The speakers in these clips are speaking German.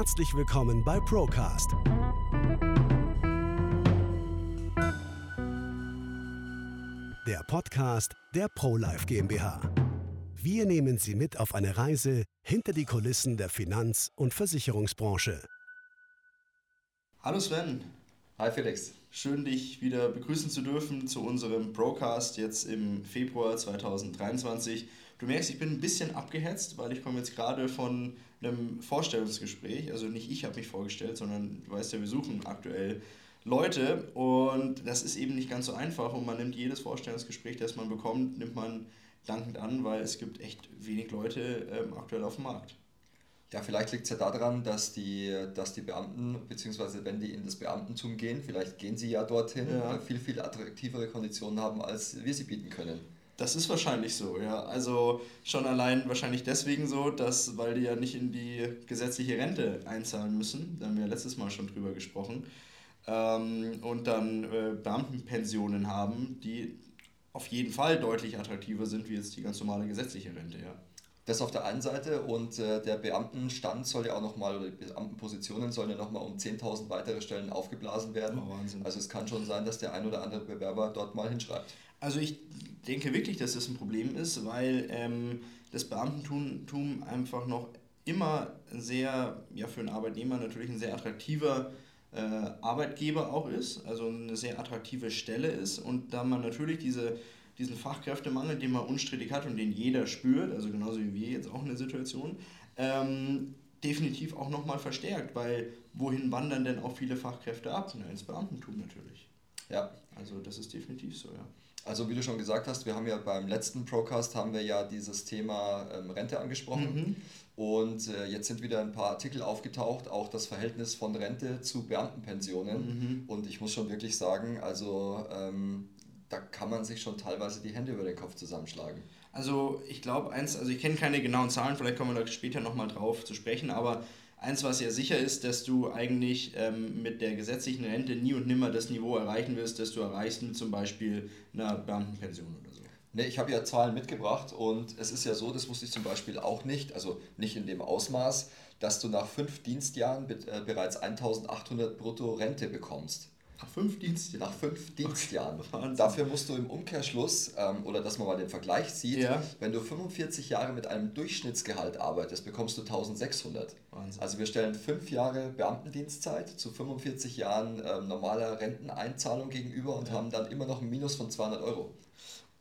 Herzlich willkommen bei Procast. Der Podcast der ProLife GmbH. Wir nehmen Sie mit auf eine Reise hinter die Kulissen der Finanz- und Versicherungsbranche. Hallo Sven. Hi Felix. Schön, dich wieder begrüßen zu dürfen zu unserem Procast jetzt im Februar 2023. Du merkst, ich bin ein bisschen abgehetzt, weil ich komme jetzt gerade von einem Vorstellungsgespräch. Also nicht ich habe mich vorgestellt, sondern du weißt ja, wir suchen aktuell Leute und das ist eben nicht ganz so einfach und man nimmt jedes Vorstellungsgespräch, das man bekommt, nimmt man dankend an, weil es gibt echt wenig Leute ähm, aktuell auf dem Markt. Ja, vielleicht liegt es ja daran, dass die, dass die Beamten, beziehungsweise wenn die in das Beamtentum gehen, vielleicht gehen sie ja dorthin, ja. viel, viel attraktivere Konditionen haben, als wir sie bieten können. Das ist wahrscheinlich so, ja. Also schon allein wahrscheinlich deswegen so, dass, weil die ja nicht in die gesetzliche Rente einzahlen müssen, da haben wir ja letztes Mal schon drüber gesprochen, ähm, und dann äh, Beamtenpensionen haben, die auf jeden Fall deutlich attraktiver sind wie jetzt die ganz normale gesetzliche Rente, ja. Das auf der einen Seite und äh, der Beamtenstand soll ja auch nochmal, oder die Beamtenpositionen sollen ja nochmal um 10.000 weitere Stellen aufgeblasen werden. Oh. Also es kann schon sein, dass der ein oder andere Bewerber dort mal hinschreibt. Also ich denke wirklich, dass das ein Problem ist, weil ähm, das Beamtentum einfach noch immer sehr, ja für einen Arbeitnehmer natürlich ein sehr attraktiver äh, Arbeitgeber auch ist, also eine sehr attraktive Stelle ist und da man natürlich diese, diesen Fachkräftemangel, den man unstrittig hat und den jeder spürt, also genauso wie wir jetzt auch in der Situation, ähm, definitiv auch nochmal verstärkt, weil wohin wandern denn auch viele Fachkräfte ab? Na, ins Beamtentum natürlich. Ja. Also das ist definitiv so, ja. Also wie du schon gesagt hast, wir haben ja beim letzten Procast haben wir ja dieses Thema ähm, Rente angesprochen. Mhm. Und äh, jetzt sind wieder ein paar Artikel aufgetaucht, auch das Verhältnis von Rente zu Beamtenpensionen. Mhm. Und ich muss schon wirklich sagen, also ähm, da kann man sich schon teilweise die Hände über den Kopf zusammenschlagen. Also ich glaube eins, also ich kenne keine genauen Zahlen, vielleicht kommen wir da später nochmal drauf zu sprechen, aber Eins, was ja sicher ist, dass du eigentlich ähm, mit der gesetzlichen Rente nie und nimmer das Niveau erreichen wirst, das du erreichst mit zum Beispiel einer Beamtenpension oder so. Ne, ich habe ja Zahlen mitgebracht und es ist ja so, das wusste ich zum Beispiel auch nicht, also nicht in dem Ausmaß, dass du nach fünf Dienstjahren äh, bereits 1800 brutto Rente bekommst. Nach fünf Dienstjahren? Nach fünf Dienstjahren. Wahnsinn. Dafür musst du im Umkehrschluss, ähm, oder dass man mal den Vergleich sieht, ja. wenn du 45 Jahre mit einem Durchschnittsgehalt arbeitest, bekommst du 1600. Wahnsinn. Also wir stellen fünf Jahre Beamtendienstzeit zu 45 Jahren ähm, normaler Renteneinzahlung gegenüber und ja. haben dann immer noch ein Minus von 200 Euro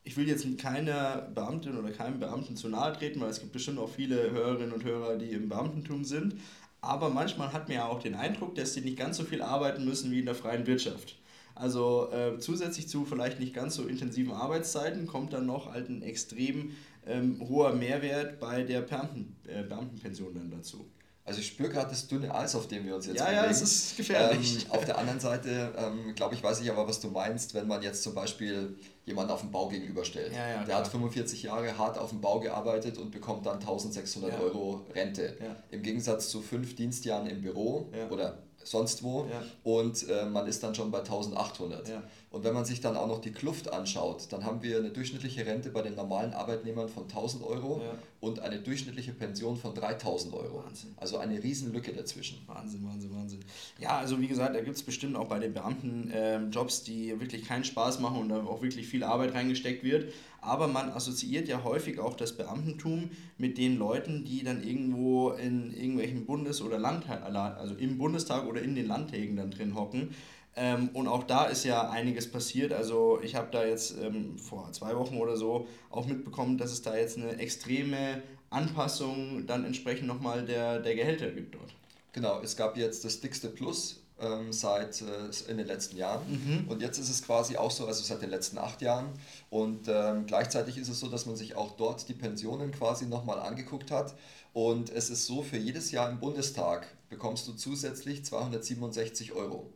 ich will jetzt keiner Beamtin oder keinem Beamten zu nahe treten, weil es gibt bestimmt auch viele Hörerinnen und Hörer, die im Beamtentum sind. Aber manchmal hat man ja auch den Eindruck, dass sie nicht ganz so viel arbeiten müssen wie in der freien Wirtschaft. Also äh, zusätzlich zu vielleicht nicht ganz so intensiven Arbeitszeiten kommt dann noch halt ein extrem ähm, hoher Mehrwert bei der Beamten, äh, Beamtenpension dann dazu. Also ich spüre gerade das dünne Eis, auf dem wir uns jetzt ja, bewegen. Ja, es ist gefährlich. Ähm, auf der anderen Seite, ähm, glaube ich, weiß ich aber, was du meinst, wenn man jetzt zum Beispiel jemanden auf dem Bau gegenüberstellt. Ja, ja, der klar. hat 45 Jahre hart auf dem Bau gearbeitet und bekommt dann 1600 ja. Euro Rente. Im Gegensatz zu fünf Dienstjahren im Büro oder sonst wo ja. und äh, man ist dann schon bei 1800. Ja. Und wenn man sich dann auch noch die Kluft anschaut, dann haben wir eine durchschnittliche Rente bei den normalen Arbeitnehmern von 1000 Euro ja. und eine durchschnittliche Pension von 3000 Euro. Wahnsinn. Also eine Riesenlücke dazwischen. Wahnsinn, Wahnsinn, Wahnsinn. Ja, also wie gesagt, da gibt es bestimmt auch bei den Beamten äh, Jobs, die wirklich keinen Spaß machen und da auch wirklich viel Arbeit reingesteckt wird. Aber man assoziiert ja häufig auch das Beamtentum mit den Leuten, die dann irgendwo in irgendwelchen Bundes- oder Landtag, also im Bundestag oder in den Landtägen dann drin hocken. Ähm, und auch da ist ja einiges passiert. Also ich habe da jetzt ähm, vor zwei Wochen oder so auch mitbekommen, dass es da jetzt eine extreme Anpassung dann entsprechend nochmal der, der Gehälter gibt dort. Genau, es gab jetzt das dickste Plus ähm, seit äh, in den letzten Jahren. Mhm. Und jetzt ist es quasi auch so, also seit den letzten acht Jahren. Und ähm, gleichzeitig ist es so, dass man sich auch dort die Pensionen quasi nochmal angeguckt hat. Und es ist so, für jedes Jahr im Bundestag bekommst du zusätzlich 267 Euro.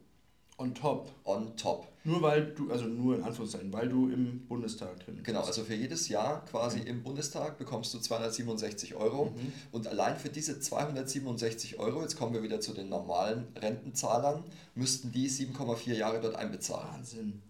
On top. On top. Nur weil du, also nur in Anführungszeichen, weil du im Bundestag drin bist. Genau, also für jedes Jahr quasi okay. im Bundestag bekommst du 267 Euro. Mhm. Und allein für diese 267 Euro, jetzt kommen wir wieder zu den normalen Rentenzahlern, müssten die 7,4 Jahre dort einbezahlen. Wahnsinn.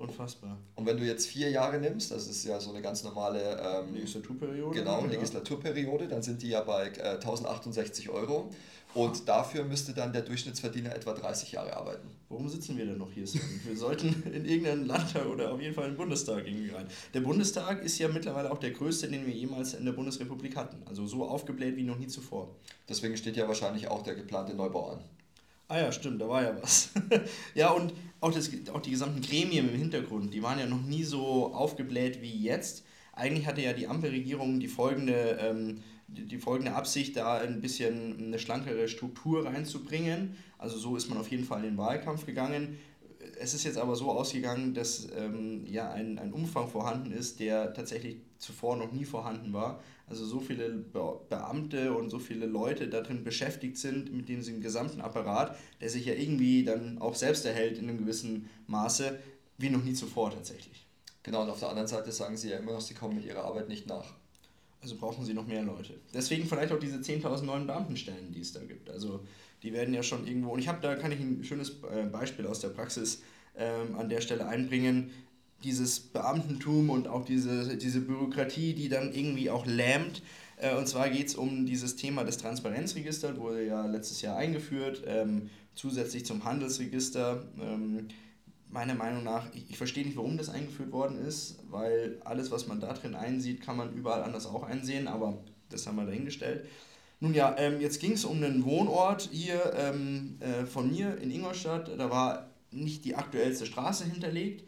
Unfassbar. Und wenn du jetzt vier Jahre nimmst, das ist ja so eine ganz normale ähm, Legislaturperiode. Genau. Legislaturperiode, dann sind die ja bei äh, 1068 Euro. Und dafür müsste dann der Durchschnittsverdiener etwa 30 Jahre arbeiten. Warum sitzen wir denn noch hier? Wir sollten in irgendeinen Landtag oder auf jeden Fall in den Bundestag irgendwie rein. Der Bundestag ist ja mittlerweile auch der größte, den wir jemals in der Bundesrepublik hatten. Also so aufgebläht wie noch nie zuvor. Deswegen steht ja wahrscheinlich auch der geplante Neubau an. Ah ja, stimmt, da war ja was. ja, und auch, das, auch die gesamten Gremien im Hintergrund, die waren ja noch nie so aufgebläht wie jetzt. Eigentlich hatte ja die Ampelregierung die folgende ähm, die, folgende Absicht, da ein bisschen eine schlankere Struktur reinzubringen. Also so ist man auf jeden Fall in den Wahlkampf gegangen. Es ist jetzt aber so ausgegangen, dass ähm, ja ein, ein Umfang vorhanden ist, der tatsächlich zuvor noch nie vorhanden war. Also so viele Be Beamte und so viele Leute darin beschäftigt sind mit diesem gesamten Apparat, der sich ja irgendwie dann auch selbst erhält in einem gewissen Maße, wie noch nie zuvor tatsächlich. Genau, und auf der anderen Seite sagen sie ja immer noch, sie kommen mit ihrer Arbeit nicht nach. Also brauchen sie noch mehr Leute. Deswegen vielleicht auch diese 10.000 neuen Beamtenstellen, die es da gibt. Also die werden ja schon irgendwo, und ich habe da, kann ich ein schönes äh, Beispiel aus der Praxis ähm, an der Stelle einbringen. Dieses Beamtentum und auch diese, diese Bürokratie, die dann irgendwie auch lähmt. Äh, und zwar geht es um dieses Thema des Transparenzregisters, wurde ja letztes Jahr eingeführt, ähm, zusätzlich zum Handelsregister. Ähm, meiner Meinung nach, ich, ich verstehe nicht, warum das eingeführt worden ist, weil alles, was man da drin einsieht, kann man überall anders auch einsehen, aber das haben wir dahingestellt. Nun ja, ähm, jetzt ging es um einen Wohnort hier ähm, äh, von mir in Ingolstadt. Da war nicht die aktuellste Straße hinterlegt.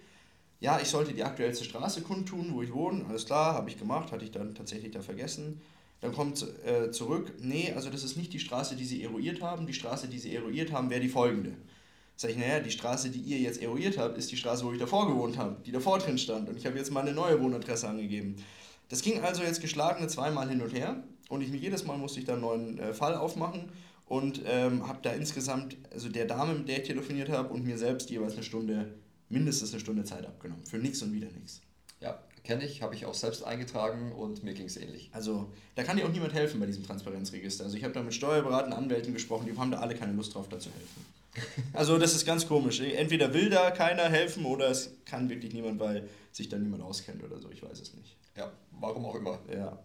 Ja, ich sollte die aktuellste Straße kundtun, wo ich wohne. Alles klar, habe ich gemacht, hatte ich dann tatsächlich da vergessen. Dann kommt äh, zurück, nee, also das ist nicht die Straße, die Sie eruiert haben. Die Straße, die Sie eruiert haben, wäre die folgende. Sag ich, naja, die Straße, die ihr jetzt eruiert habt, ist die Straße, wo ich davor gewohnt habe, die davor drin stand. Und ich habe jetzt mal eine neue Wohnadresse angegeben. Das ging also jetzt geschlagene zweimal hin und her. Und ich, jedes Mal musste ich dann einen neuen äh, Fall aufmachen und ähm, habe da insgesamt, also der Dame, mit der ich telefoniert habe, und mir selbst jeweils eine Stunde, mindestens eine Stunde Zeit abgenommen. Für nichts und wieder nichts. Ja, kenne ich, habe ich auch selbst eingetragen und mir ging es ähnlich. Also da kann dir auch niemand helfen bei diesem Transparenzregister. Also ich habe da mit Steuerberatern, Anwälten gesprochen, die haben da alle keine Lust drauf, da zu helfen. Also das ist ganz komisch. Entweder will da keiner helfen oder es kann wirklich niemand, weil sich da niemand auskennt oder so. Ich weiß es nicht. Ja, warum auch immer. Ja.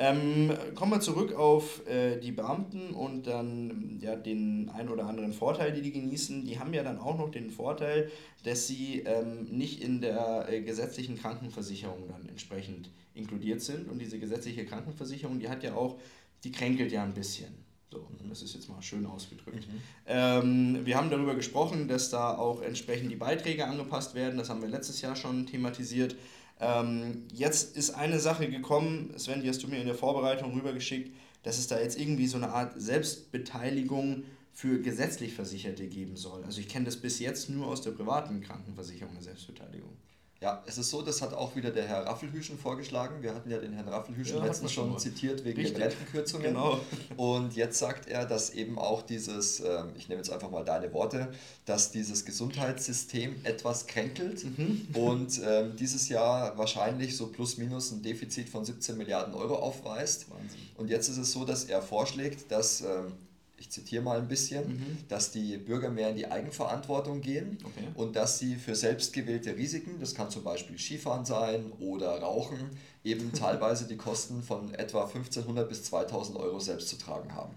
Ähm, kommen wir zurück auf äh, die Beamten und dann ja, den ein oder anderen Vorteil, die die genießen. Die haben ja dann auch noch den Vorteil, dass sie ähm, nicht in der äh, gesetzlichen Krankenversicherung dann entsprechend inkludiert sind. Und diese gesetzliche Krankenversicherung, die hat ja auch, die kränkelt ja ein bisschen. So, das ist jetzt mal schön ausgedrückt. Mhm. Ähm, wir haben darüber gesprochen, dass da auch entsprechend die Beiträge angepasst werden. Das haben wir letztes Jahr schon thematisiert. Ähm, jetzt ist eine Sache gekommen, Sven, die hast du mir in der Vorbereitung rübergeschickt, dass es da jetzt irgendwie so eine Art Selbstbeteiligung für gesetzlich Versicherte geben soll. Also ich kenne das bis jetzt nur aus der privaten Krankenversicherung, eine Selbstbeteiligung. Ja, es ist so, das hat auch wieder der Herr Raffelhüschen vorgeschlagen. Wir hatten ja den Herrn Raffelhüschen ja, letztens schon mal. zitiert wegen Richtig. den Rentenkürzungen. Genau. Und jetzt sagt er, dass eben auch dieses, ähm, ich nehme jetzt einfach mal deine Worte, dass dieses Gesundheitssystem etwas kränkelt mhm. und ähm, dieses Jahr wahrscheinlich so plus minus ein Defizit von 17 Milliarden Euro aufweist. Wahnsinn. Und jetzt ist es so, dass er vorschlägt, dass ähm, ich zitiere mal ein bisschen, mhm. dass die Bürger mehr in die Eigenverantwortung gehen okay. und dass sie für selbstgewählte Risiken, das kann zum Beispiel Skifahren sein oder Rauchen, eben teilweise die Kosten von etwa 1500 bis 2000 Euro selbst zu tragen haben.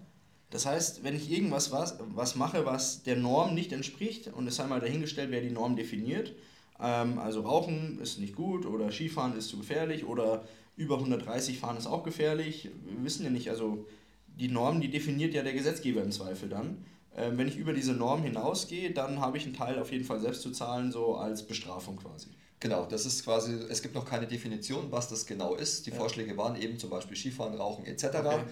Das heißt, wenn ich irgendwas was, was mache, was der Norm nicht entspricht, und es sei mal dahingestellt, wer die Norm definiert, ähm, also Rauchen ist nicht gut oder Skifahren ist zu gefährlich oder über 130 fahren ist auch gefährlich, wir wissen ja nicht, also die Norm, die definiert ja der Gesetzgeber im Zweifel dann. Ähm, wenn ich über diese Norm hinausgehe, dann habe ich einen Teil auf jeden Fall selbst zu zahlen, so als Bestrafung quasi. Genau, das ist quasi, es gibt noch keine Definition, was das genau ist. Die ja. Vorschläge waren eben zum Beispiel Skifahren, Rauchen etc. Okay.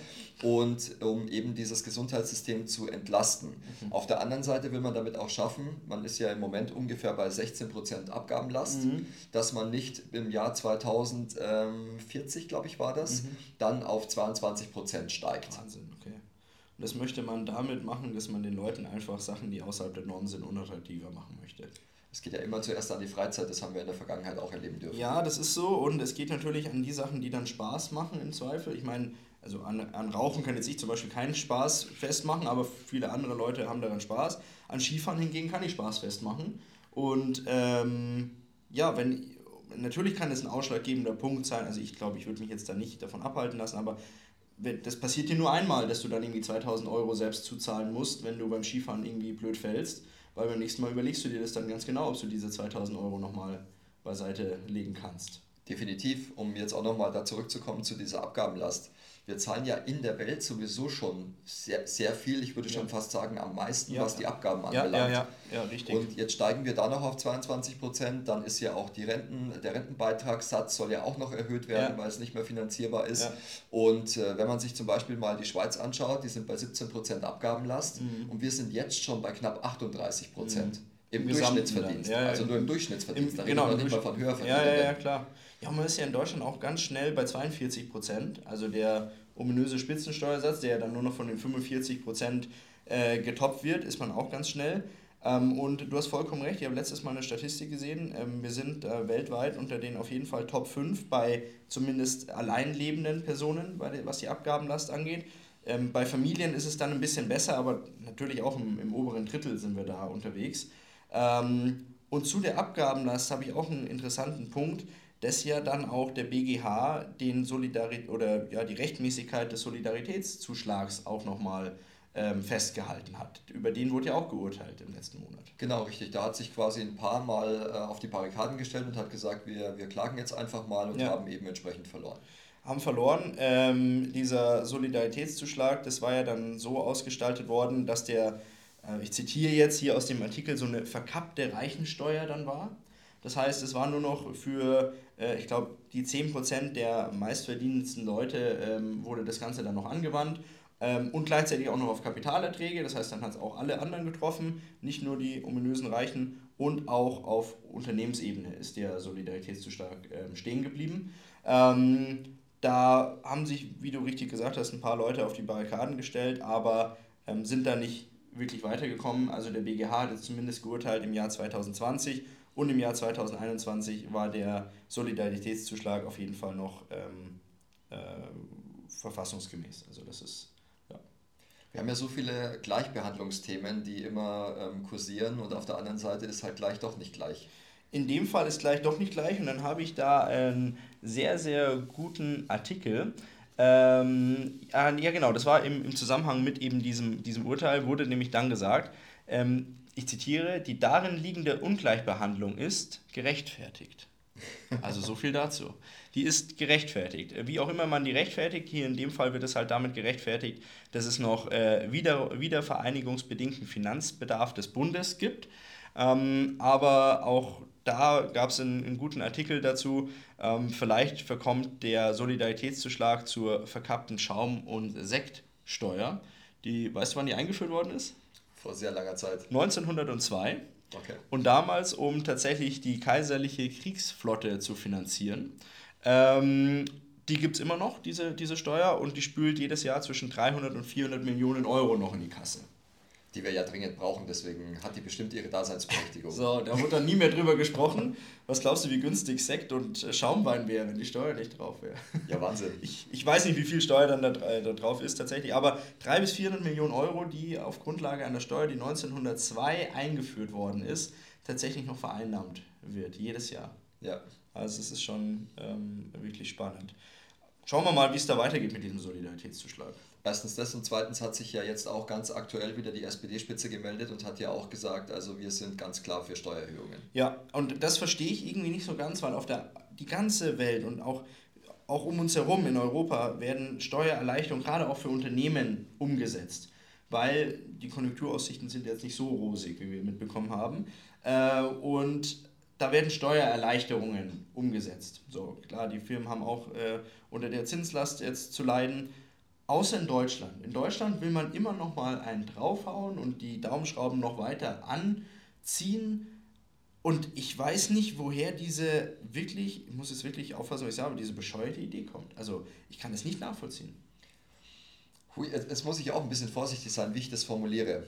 Und um eben dieses Gesundheitssystem zu entlasten. Mhm. Auf der anderen Seite will man damit auch schaffen, man ist ja im Moment ungefähr bei 16% Abgabenlast, mhm. dass man nicht im Jahr 2040, glaube ich, war das, mhm. dann auf 22% steigt. Wahnsinn, okay. Und das möchte man damit machen, dass man den Leuten einfach Sachen, die außerhalb der Norm sind, unattraktiver machen möchte es geht ja immer zuerst an die Freizeit, das haben wir in der Vergangenheit auch erleben dürfen. Ja, das ist so und es geht natürlich an die Sachen, die dann Spaß machen im Zweifel. Ich meine, also an, an Rauchen kann jetzt ich zum Beispiel keinen Spaß festmachen, aber viele andere Leute haben daran Spaß. An Skifahren hingegen kann ich Spaß festmachen. Und ähm, ja, wenn natürlich kann es ein ausschlaggebender Punkt sein, also ich glaube, ich würde mich jetzt da nicht davon abhalten lassen, aber das passiert dir nur einmal, dass du dann irgendwie 2000 Euro selbst zuzahlen musst, wenn du beim Skifahren irgendwie blöd fällst, weil beim nächsten Mal überlegst du dir das dann ganz genau, ob du diese 2000 Euro nochmal beiseite legen kannst. Definitiv, um jetzt auch nochmal da zurückzukommen zu dieser Abgabenlast wir zahlen ja in der Welt sowieso schon sehr, sehr viel, ich würde ja. schon fast sagen am meisten, ja. was die Abgaben anbelangt. Ja, ja, ja, richtig. Und jetzt steigen wir da noch auf 22 Prozent, dann ist ja auch die Renten, der Rentenbeitragssatz soll ja auch noch erhöht werden, weil es nicht mehr finanzierbar ist. Und äh, wenn man sich zum Beispiel mal die Schweiz anschaut, die sind bei 17 Prozent Abgabenlast mhm. und wir sind jetzt schon bei knapp 38 Prozent. Mhm. Im Durchschnittsverdienst, ja, also nur im Durchschnittsverdienst, im, da genau, nicht mal von Höherverdienern. Ja, ja, ja, klar. Ja, man ist ja in Deutschland auch ganz schnell bei 42 Prozent. Also der ominöse Spitzensteuersatz, der ja dann nur noch von den 45 Prozent äh, getoppt wird, ist man auch ganz schnell. Ähm, und du hast vollkommen recht, ich habe letztes Mal eine Statistik gesehen. Ähm, wir sind äh, weltweit unter den auf jeden Fall Top 5 bei zumindest alleinlebenden Personen, bei, was die Abgabenlast angeht. Ähm, bei Familien ist es dann ein bisschen besser, aber natürlich auch im, im oberen Drittel sind wir da unterwegs. Ähm, und zu der Abgabenlast habe ich auch einen interessanten Punkt dass ja dann auch der BGH den Solidarität oder ja die Rechtmäßigkeit des Solidaritätszuschlags auch nochmal ähm, festgehalten hat. Über den wurde ja auch geurteilt im letzten Monat. Genau, richtig. Da hat sich quasi ein paar Mal äh, auf die Barrikaden gestellt und hat gesagt, wir, wir klagen jetzt einfach mal und ja. haben eben entsprechend verloren. Haben verloren. Ähm, dieser Solidaritätszuschlag, das war ja dann so ausgestaltet worden, dass der, äh, ich zitiere jetzt hier aus dem Artikel, so eine verkappte Reichensteuer dann war. Das heißt, es war nur noch für, ich glaube, die 10% der meistverdienendsten Leute ähm, wurde das Ganze dann noch angewandt ähm, und gleichzeitig auch noch auf Kapitalerträge. Das heißt, dann hat es auch alle anderen getroffen, nicht nur die ominösen Reichen und auch auf Unternehmensebene ist der Solidaritätszuschlag äh, stehen geblieben. Ähm, da haben sich, wie du richtig gesagt hast, ein paar Leute auf die Barrikaden gestellt, aber ähm, sind da nicht wirklich weitergekommen. Also der BGH hat es zumindest geurteilt im Jahr 2020 und im Jahr 2021 war der Solidaritätszuschlag auf jeden Fall noch ähm, äh, verfassungsgemäß. Also das ist. Wir haben ja so viele Gleichbehandlungsthemen, die immer ähm, kursieren und auf der anderen Seite ist halt gleich doch nicht gleich. In dem Fall ist gleich doch nicht gleich und dann habe ich da einen sehr, sehr guten Artikel. Ähm, ja, genau, das war im, im Zusammenhang mit eben diesem, diesem Urteil, wurde nämlich dann gesagt, ähm, ich zitiere, die darin liegende Ungleichbehandlung ist gerechtfertigt. Also so viel dazu. Die ist gerechtfertigt. Wie auch immer man die rechtfertigt, hier in dem Fall wird es halt damit gerechtfertigt, dass es noch äh, wieder, wiedervereinigungsbedingten Finanzbedarf des Bundes gibt. Ähm, aber auch da gab es einen, einen, guten Artikel dazu. Ähm, vielleicht verkommt der Solidaritätszuschlag zur verkappten Schaum- und Sektsteuer. Die, weißt du, wann die eingeführt worden ist? Vor sehr langer Zeit. 1902. Okay. Und damals, um tatsächlich die kaiserliche Kriegsflotte zu finanzieren. Ähm, die gibt es immer noch, diese, diese Steuer, und die spült jedes Jahr zwischen 300 und 400 Millionen Euro noch in die Kasse die wir ja dringend brauchen. Deswegen hat die bestimmt ihre Daseinsberechtigung. So, da wird dann nie mehr drüber gesprochen. Was glaubst du, wie günstig Sekt und Schaumwein wäre, wenn die Steuer nicht drauf wäre? Ja, Wahnsinn. Ich, ich weiß nicht, wie viel Steuer dann da, äh, da drauf ist tatsächlich, aber 300 bis 400 Millionen Euro, die auf Grundlage einer Steuer, die 1902 eingeführt worden ist, tatsächlich noch vereinnahmt wird, jedes Jahr. Ja. Also es ist schon ähm, wirklich spannend. Schauen wir mal, wie es da weitergeht mit diesem Solidaritätszuschlag. Erstens das und zweitens hat sich ja jetzt auch ganz aktuell wieder die SPD-Spitze gemeldet und hat ja auch gesagt, also wir sind ganz klar für Steuererhöhungen. Ja, und das verstehe ich irgendwie nicht so ganz, weil auf der die ganze Welt und auch, auch um uns herum in Europa werden Steuererleichterungen gerade auch für Unternehmen umgesetzt, weil die Konjunkturaussichten sind jetzt nicht so rosig, wie wir mitbekommen haben. Äh, und da werden Steuererleichterungen umgesetzt. So, klar, die Firmen haben auch äh, unter der Zinslast jetzt zu leiden. Außer in Deutschland. In Deutschland will man immer noch mal einen draufhauen und die Daumenschrauben noch weiter anziehen. Und ich weiß nicht, woher diese wirklich, ich muss es wirklich auffassen, was ich sage, diese bescheuerte Idee kommt. Also ich kann es nicht nachvollziehen. Jetzt muss ich auch ein bisschen vorsichtig sein, wie ich das formuliere.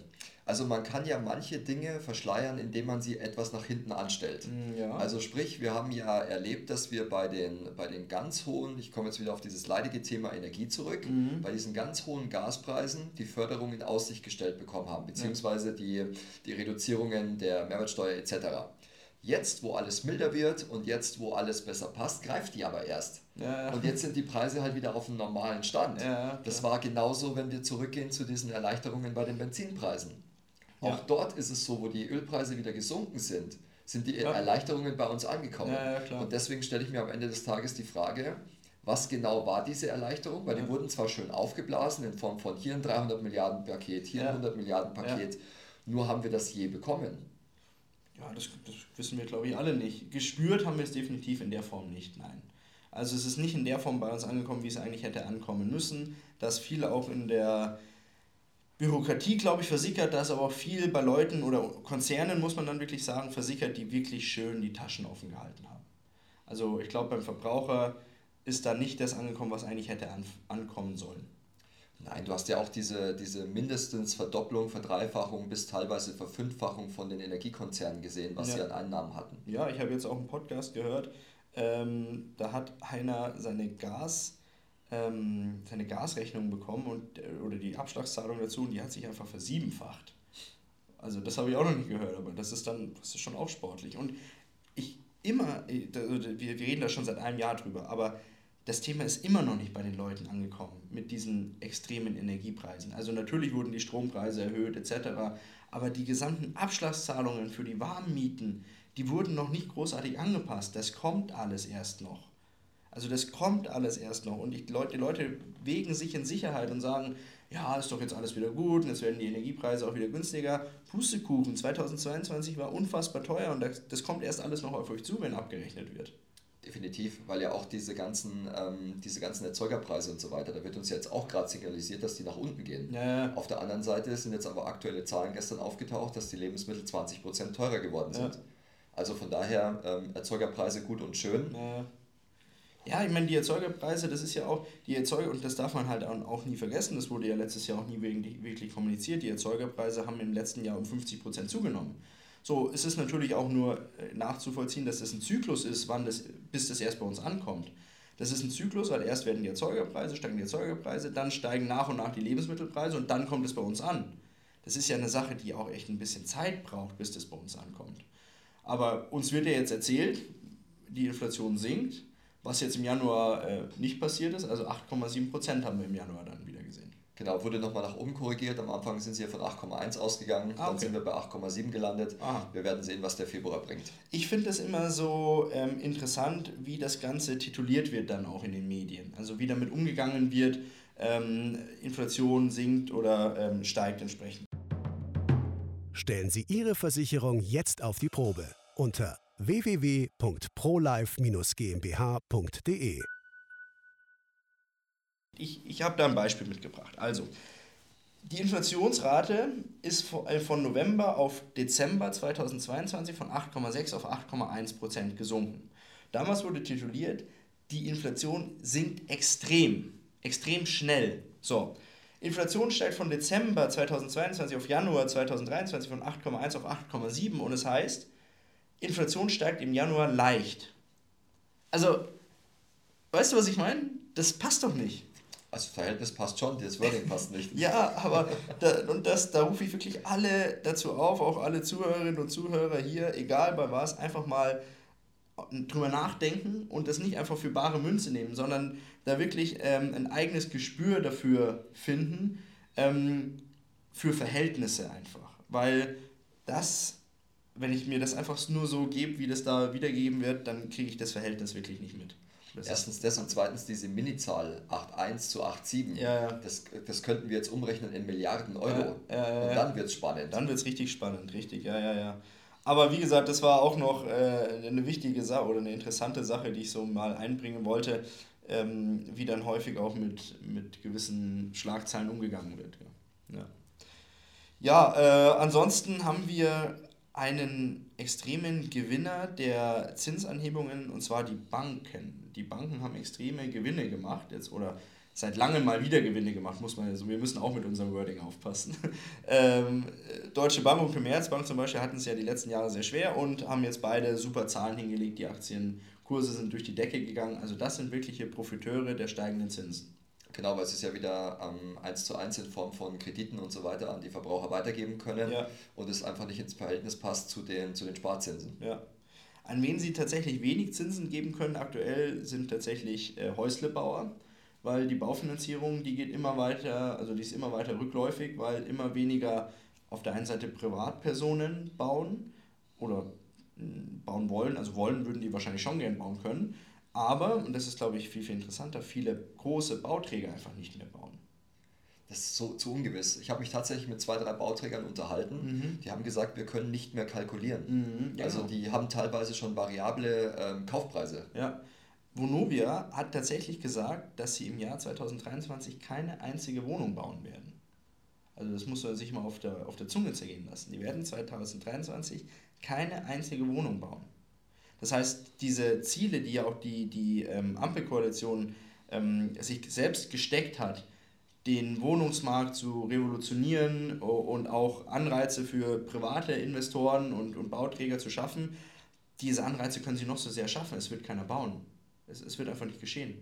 Also man kann ja manche Dinge verschleiern, indem man sie etwas nach hinten anstellt. Mm, ja. Also sprich, wir haben ja erlebt, dass wir bei den, bei den ganz hohen, ich komme jetzt wieder auf dieses leidige Thema Energie zurück, mhm. bei diesen ganz hohen Gaspreisen die Förderung in Aussicht gestellt bekommen haben, beziehungsweise die, die Reduzierungen der Mehrwertsteuer etc. Jetzt, wo alles milder wird und jetzt, wo alles besser passt, greift die aber erst. Ja, ja. Und jetzt sind die Preise halt wieder auf einem normalen Stand. Ja, das war genauso, wenn wir zurückgehen zu diesen Erleichterungen bei den Benzinpreisen. Auch dort ist es so, wo die Ölpreise wieder gesunken sind, sind die Erleichterungen bei uns angekommen. und deswegen stelle ich mir am Ende des Tages die Frage, was genau war diese Erleichterung? Weil die wurden zwar schön aufgeblasen in Form von hier ein 300 Milliarden Paket, hier ein 100 Milliarden Paket, nur haben wir das je bekommen. Ja, das, das wissen wir, glaube ich, alle nicht. Gespürt haben wir es definitiv in der Form nicht, nein. Also es ist nicht in der Form bei uns angekommen, wie es eigentlich hätte ankommen müssen. Dass viel auch in der Bürokratie, glaube ich, versickert, dass aber auch viel bei Leuten oder Konzernen, muss man dann wirklich sagen, versickert, die wirklich schön die Taschen offen gehalten haben. Also ich glaube, beim Verbraucher ist da nicht das angekommen, was eigentlich hätte an, ankommen sollen. Nein, du hast ja auch diese, diese mindestens Verdopplung, Verdreifachung bis teilweise Verfünffachung von den Energiekonzernen gesehen, was ja. sie an Einnahmen hatten. Ja, ich habe jetzt auch einen Podcast gehört, ähm, da hat einer seine Gas, ähm, seine Gasrechnung bekommen und, äh, oder die Abschlagszahlung dazu und die hat sich einfach versiebenfacht. Also das habe ich auch noch nicht gehört, aber das ist dann, das ist schon auch sportlich. Und ich immer, äh, wir, wir reden da schon seit einem Jahr drüber, aber das Thema ist immer noch nicht bei den Leuten angekommen mit diesen extremen Energiepreisen. Also natürlich wurden die Strompreise erhöht etc., aber die gesamten Abschlagszahlungen für die Warmmieten, die wurden noch nicht großartig angepasst. Das kommt alles erst noch. Also das kommt alles erst noch und die Leute, die Leute wägen sich in Sicherheit und sagen, ja, ist doch jetzt alles wieder gut und jetzt werden die Energiepreise auch wieder günstiger. Pustekuchen, 2022 war unfassbar teuer und das, das kommt erst alles noch auf euch zu, wenn abgerechnet wird. Definitiv, weil ja auch diese ganzen, ähm, diese ganzen Erzeugerpreise und so weiter, da wird uns jetzt auch gerade signalisiert, dass die nach unten gehen. Ja. Auf der anderen Seite sind jetzt aber aktuelle Zahlen gestern aufgetaucht, dass die Lebensmittel 20% teurer geworden sind. Ja. Also von daher ähm, Erzeugerpreise gut und schön. Ja. Ja, ich meine, die Erzeugerpreise, das ist ja auch, die Erzeuger, und das darf man halt auch nie vergessen, das wurde ja letztes Jahr auch nie wirklich kommuniziert, die Erzeugerpreise haben im letzten Jahr um 50% zugenommen. So, es ist natürlich auch nur äh, nachzuvollziehen, dass das ein Zyklus ist, wann das, bis das erst bei uns ankommt. Das ist ein Zyklus, weil erst werden die Erzeugerpreise, steigen die Erzeugerpreise, dann steigen nach und nach die Lebensmittelpreise und dann kommt es bei uns an. Das ist ja eine Sache, die auch echt ein bisschen Zeit braucht, bis das bei uns ankommt. Aber uns wird ja jetzt erzählt, die Inflation sinkt, was jetzt im Januar äh, nicht passiert ist. Also 8,7% haben wir im Januar dann wieder gesehen. Genau, wurde nochmal nach oben korrigiert. Am Anfang sind sie ja von 8,1 ausgegangen, ah, okay. dann sind wir bei 8,7 gelandet. Aha. Wir werden sehen, was der Februar bringt. Ich finde es immer so ähm, interessant, wie das Ganze tituliert wird dann auch in den Medien. Also wie damit umgegangen wird, ähm, Inflation sinkt oder ähm, steigt entsprechend. Stellen Sie Ihre Versicherung jetzt auf die Probe unter www.prolife-gmbh.de ich, ich habe da ein Beispiel mitgebracht. Also, die Inflationsrate ist äh, von November auf Dezember 2022 von 8,6 auf 8,1 Prozent gesunken. Damals wurde tituliert, die Inflation sinkt extrem, extrem schnell. So, Inflation steigt von Dezember 2022 auf Januar 2023 von 8,1 auf 8,7 und es heißt, Inflation steigt im Januar leicht. Also, weißt du, was ich meine? Das passt doch nicht. Also Verhältnis passt schon, das Wording passt nicht. ja, aber da, und das, da rufe ich wirklich alle dazu auf, auch alle Zuhörerinnen und Zuhörer hier, egal bei was, einfach mal drüber nachdenken und das nicht einfach für bare Münze nehmen, sondern da wirklich ähm, ein eigenes Gespür dafür finden, ähm, für Verhältnisse einfach. Weil das, wenn ich mir das einfach nur so gebe, wie das da wiedergegeben wird, dann kriege ich das Verhältnis wirklich nicht mit. Das Erstens das und zweitens diese Minizahl 8,1 zu 8,7. Ja, ja. Das, das könnten wir jetzt umrechnen in Milliarden Euro. Ja, und dann wird es spannend. Dann wird es richtig spannend, richtig, ja, ja, ja. Aber wie gesagt, das war auch noch äh, eine wichtige Sache oder eine interessante Sache, die ich so mal einbringen wollte, ähm, wie dann häufig auch mit, mit gewissen Schlagzeilen umgegangen wird. Ja, ja. ja äh, ansonsten haben wir einen extremen Gewinner der Zinsanhebungen und zwar die Banken. Die Banken haben extreme Gewinne gemacht jetzt oder seit langem mal wieder Gewinne gemacht, muss man also wir müssen auch mit unserem Wording aufpassen. ähm, Deutsche Bank und Commerzbank zum Beispiel hatten es ja die letzten Jahre sehr schwer und haben jetzt beide super Zahlen hingelegt. Die Aktienkurse sind durch die Decke gegangen. Also das sind wirkliche Profiteure der steigenden Zinsen. Genau, weil sie es ja wieder ähm, eins zu eins in Form von Krediten und so weiter an die Verbraucher weitergeben können ja. und es einfach nicht ins Verhältnis passt zu den, zu den Sparzinsen. Ja. An wen sie tatsächlich wenig Zinsen geben können aktuell sind tatsächlich äh, Häuslebauer, weil die Baufinanzierung, die geht immer weiter, also die ist immer weiter rückläufig, weil immer weniger auf der einen Seite Privatpersonen bauen oder hm, bauen wollen, also wollen würden die wahrscheinlich schon gern bauen können, aber, und das ist glaube ich viel, viel interessanter, viele große Bauträger einfach nicht mehr bauen. Das ist so zu ungewiss. Ich habe mich tatsächlich mit zwei, drei Bauträgern unterhalten. Mhm. Die haben gesagt, wir können nicht mehr kalkulieren. Mhm, ja, also genau. die haben teilweise schon variable ähm, Kaufpreise. Ja. Vonovia hat tatsächlich gesagt, dass sie im Jahr 2023 keine einzige Wohnung bauen werden. Also das muss man sich mal auf der, auf der Zunge zergehen lassen. Die werden 2023 keine einzige Wohnung bauen. Das heißt, diese Ziele, die ja auch die, die ähm, Ampelkoalition ähm, sich selbst gesteckt hat, den Wohnungsmarkt zu revolutionieren und auch Anreize für private Investoren und, und Bauträger zu schaffen. Diese Anreize können sie noch so sehr schaffen, es wird keiner bauen. Es, es wird einfach nicht geschehen.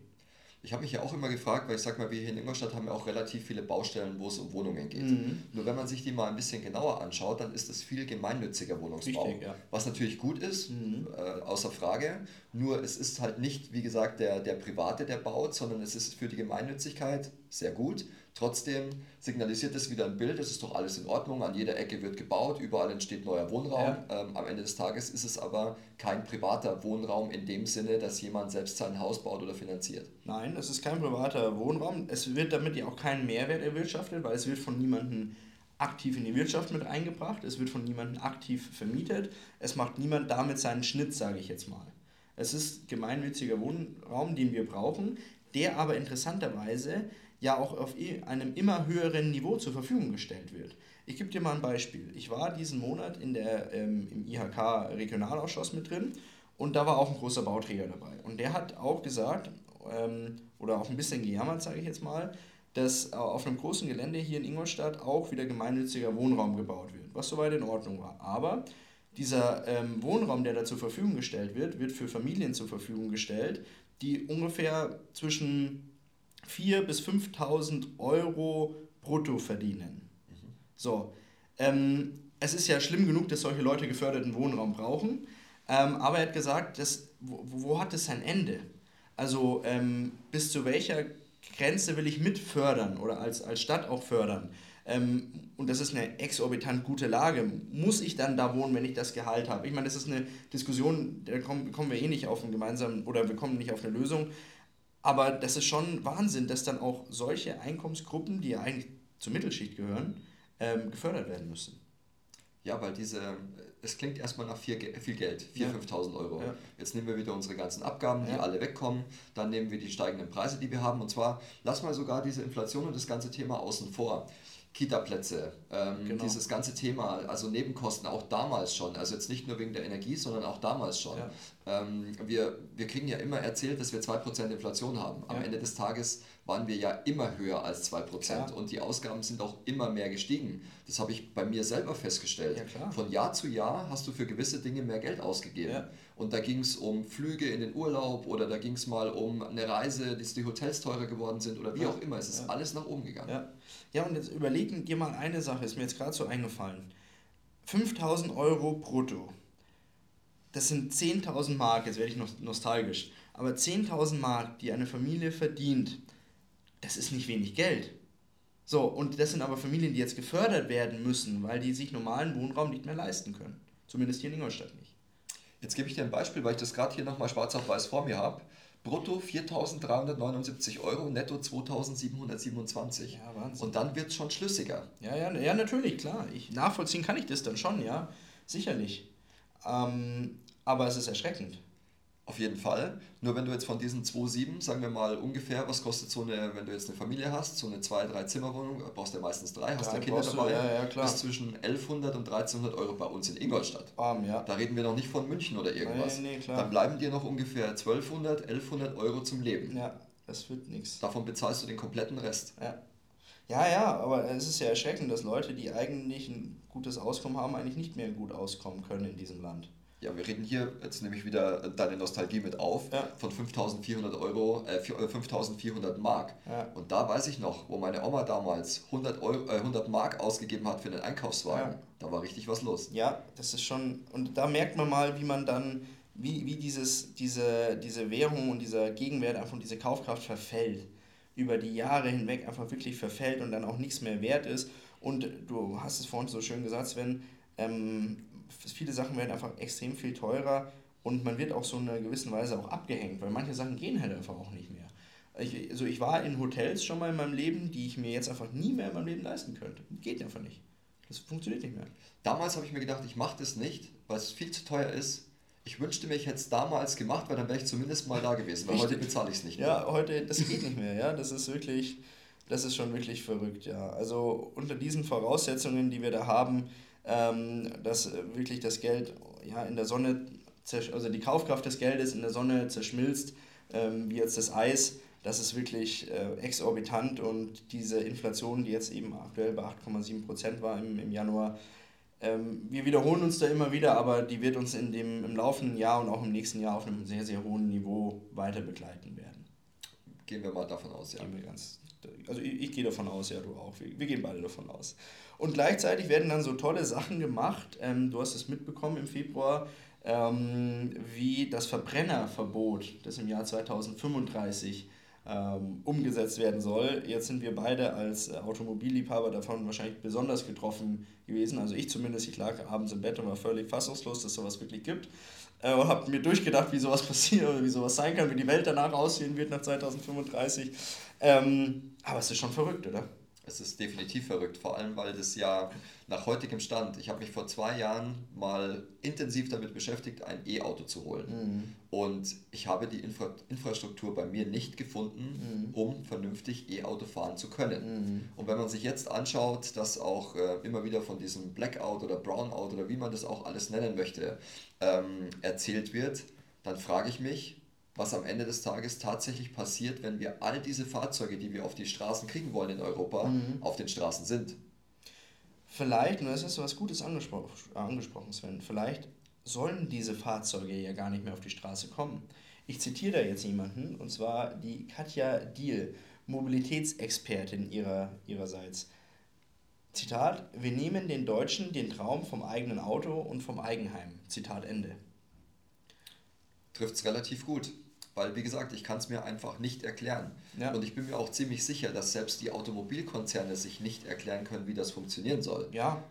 Ich habe mich ja auch immer gefragt, weil ich sag mal, wir hier in Ingolstadt haben ja auch relativ viele Baustellen, wo es um Wohnungen geht. Mhm. Nur wenn man sich die mal ein bisschen genauer anschaut, dann ist das viel gemeinnütziger Wohnungsbau. Richtig, ja. Was natürlich gut ist, mhm. äh, außer Frage. Nur es ist halt nicht, wie gesagt, der, der Private, der baut, sondern es ist für die Gemeinnützigkeit sehr gut. Trotzdem signalisiert es wieder ein Bild, es ist doch alles in Ordnung, an jeder Ecke wird gebaut, überall entsteht neuer Wohnraum. Ja. Ähm, am Ende des Tages ist es aber kein privater Wohnraum in dem Sinne, dass jemand selbst sein Haus baut oder finanziert. Nein, es ist kein privater Wohnraum. Es wird damit ja auch keinen Mehrwert erwirtschaftet, weil es wird von niemandem aktiv in die Wirtschaft mit eingebracht, es wird von niemandem aktiv vermietet, es macht niemand damit seinen Schnitt, sage ich jetzt mal. Es ist gemeinnütziger Wohnraum, den wir brauchen, der aber interessanterweise ja auch auf einem immer höheren Niveau zur Verfügung gestellt wird. Ich gebe dir mal ein Beispiel. Ich war diesen Monat in der, ähm, im IHK-Regionalausschuss mit drin und da war auch ein großer Bauträger dabei. Und der hat auch gesagt, ähm, oder auch ein bisschen gejammert, sage ich jetzt mal, dass auf einem großen Gelände hier in Ingolstadt auch wieder gemeinnütziger Wohnraum gebaut wird, was soweit in Ordnung war. Aber dieser ähm, Wohnraum, der da zur Verfügung gestellt wird, wird für Familien zur Verfügung gestellt, die ungefähr zwischen 4.000 bis 5.000 Euro brutto verdienen. Mhm. So, ähm, es ist ja schlimm genug, dass solche Leute geförderten Wohnraum brauchen, ähm, aber er hat gesagt, dass, wo, wo hat es sein Ende? Also ähm, bis zu welcher Grenze will ich mitfördern oder als, als Stadt auch fördern? Ähm, und das ist eine exorbitant gute Lage. Muss ich dann da wohnen, wenn ich das Gehalt habe? Ich meine, das ist eine Diskussion, da kommen, kommen wir eh nicht auf einen gemeinsamen oder wir kommen nicht auf eine Lösung. Aber das ist schon Wahnsinn, dass dann auch solche Einkommensgruppen, die ja eigentlich zur Mittelschicht gehören, ähm, gefördert werden müssen. Ja, weil diese, es klingt erstmal nach viel, viel Geld, 4.000, ja. 5.000 Euro. Ja. Jetzt nehmen wir wieder unsere ganzen Abgaben, die ja. alle wegkommen. Dann nehmen wir die steigenden Preise, die wir haben. Und zwar, lass mal sogar diese Inflation und das ganze Thema außen vor. Kita-Plätze, ähm, genau. dieses ganze Thema, also Nebenkosten auch damals schon, also jetzt nicht nur wegen der Energie, sondern auch damals schon. Ja. Ähm, wir, wir kriegen ja immer erzählt, dass wir 2% Inflation haben. Am ja. Ende des Tages waren wir ja immer höher als 2% ja. und die Ausgaben sind auch immer mehr gestiegen. Das habe ich bei mir selber festgestellt. Von Jahr zu Jahr hast du für gewisse Dinge mehr Geld ausgegeben. Und da ging es um Flüge in den Urlaub oder da ging es mal um eine Reise, dass die Hotels teurer geworden sind oder wie auch immer. Es ist alles nach oben gegangen. Ja, und jetzt überlegen dir mal eine Sache, ist mir jetzt gerade so eingefallen. 5000 Euro brutto. Das sind 10.000 Mark, jetzt werde ich noch nostalgisch, aber 10.000 Mark, die eine Familie verdient, das ist nicht wenig Geld. So, und das sind aber Familien, die jetzt gefördert werden müssen, weil die sich normalen Wohnraum nicht mehr leisten können. Zumindest hier in Ingolstadt nicht. Jetzt gebe ich dir ein Beispiel, weil ich das gerade hier nochmal schwarz auf weiß vor mir habe. Brutto 4.379 Euro, netto 2.727. Ja, Wahnsinn. Und dann wird es schon schlüssiger. Ja, ja, ja, natürlich, klar. Ich, nachvollziehen kann ich das dann schon, ja. Sicherlich. Ähm, aber es ist erschreckend. Auf jeden Fall. Nur wenn du jetzt von diesen 2,7, sagen wir mal ungefähr, was kostet so eine, wenn du jetzt eine Familie hast, so eine 2-, 3-Zimmer-Wohnung, brauchst du ja meistens drei, hast ja Kinder dabei, ja, ja, klar. ist zwischen 1100 und 1300 Euro bei uns in Ingolstadt. Um, ja. Da reden wir noch nicht von München oder irgendwas. Nee, nee, klar. Dann bleiben dir noch ungefähr 1200, 1100 Euro zum Leben. Ja, das wird nichts. Davon bezahlst du den kompletten Rest. Ja. Ja, ja, aber es ist ja erschreckend, dass Leute, die eigentlich ein gutes Auskommen haben, eigentlich nicht mehr gut auskommen können in diesem Land. Ja, wir reden hier, jetzt nehme ich wieder deine Nostalgie mit auf, ja. von 5400 Euro, äh, 5400 äh, Mark. Ja. Und da weiß ich noch, wo meine Oma damals 100, Euro, äh, 100 Mark ausgegeben hat für den Einkaufswagen, ja. da war richtig was los. Ja, das ist schon, und da merkt man mal, wie man dann, wie, wie dieses, diese, diese Währung und dieser Gegenwert einfach diese Kaufkraft verfällt. Über die Jahre hinweg einfach wirklich verfällt und dann auch nichts mehr wert ist. Und du hast es vorhin so schön gesagt, Sven, ähm, viele Sachen werden einfach extrem viel teurer und man wird auch so in einer gewissen Weise auch abgehängt, weil manche Sachen gehen halt einfach auch nicht mehr. Ich, also ich war in Hotels schon mal in meinem Leben, die ich mir jetzt einfach nie mehr in meinem Leben leisten könnte. Geht einfach nicht. Das funktioniert nicht mehr. Damals habe ich mir gedacht, ich mache das nicht, weil es viel zu teuer ist. Ich wünschte mir, ich hätte es damals gemacht, weil dann wäre ich zumindest mal da gewesen. Weil heute bezahle ich es nicht mehr. Ja, heute, das geht nicht mehr. Ja, das ist wirklich, das ist schon wirklich verrückt. Ja, also unter diesen Voraussetzungen, die wir da haben, ähm, dass wirklich das Geld ja in der Sonne, also die Kaufkraft des Geldes in der Sonne zerschmilzt, ähm, wie jetzt das Eis, das ist wirklich äh, exorbitant und diese Inflation, die jetzt eben aktuell bei 8,7 Prozent war im, im Januar, ähm, wir wiederholen uns da immer wieder, aber die wird uns in dem, im laufenden Jahr und auch im nächsten Jahr auf einem sehr, sehr hohen Niveau weiter begleiten werden. Gehen wir mal davon aus, ja. Gehen wir ganz, also ich, ich gehe davon aus, ja, du auch. Wir, wir, gehen beide davon aus. Und gleichzeitig werden dann so tolle Sachen gemacht. Ähm, du hast es mitbekommen im Februar, ähm, wie das Verbrennerverbot, das im Jahr 2035 ähm, umgesetzt werden soll. Jetzt sind wir beide als äh, Automobilliebhaber davon wahrscheinlich besonders getroffen gewesen. Also ich zumindest, ich lag abends im Bett und war völlig fassungslos, dass sowas wirklich gibt. Äh, und habe mir durchgedacht, wie sowas passiert oder wie sowas sein kann, wie die Welt danach aussehen wird nach 2035. Ähm, aber es ist schon verrückt, oder? Es ist definitiv verrückt, vor allem weil das ja nach heutigem Stand, ich habe mich vor zwei Jahren mal intensiv damit beschäftigt, ein E-Auto zu holen. Mhm. Und ich habe die Infra Infrastruktur bei mir nicht gefunden, mhm. um vernünftig E-Auto fahren zu können. Mhm. Und wenn man sich jetzt anschaut, dass auch äh, immer wieder von diesem Blackout oder Brownout oder wie man das auch alles nennen möchte, ähm, erzählt wird, dann frage ich mich, was am Ende des Tages tatsächlich passiert, wenn wir all diese Fahrzeuge, die wir auf die Straßen kriegen wollen in Europa, mhm. auf den Straßen sind. Vielleicht, und das hast du was Gutes angespro angesprochen, Sven, vielleicht sollen diese Fahrzeuge ja gar nicht mehr auf die Straße kommen. Ich zitiere da jetzt jemanden, und zwar die Katja Diel, Mobilitätsexpertin ihrer, ihrerseits. Zitat, wir nehmen den Deutschen den Traum vom eigenen Auto und vom Eigenheim. Zitat Ende. Trifft es relativ gut. Weil, wie gesagt, ich kann es mir einfach nicht erklären. Ja. Und ich bin mir auch ziemlich sicher, dass selbst die Automobilkonzerne sich nicht erklären können, wie das funktionieren soll. Ja.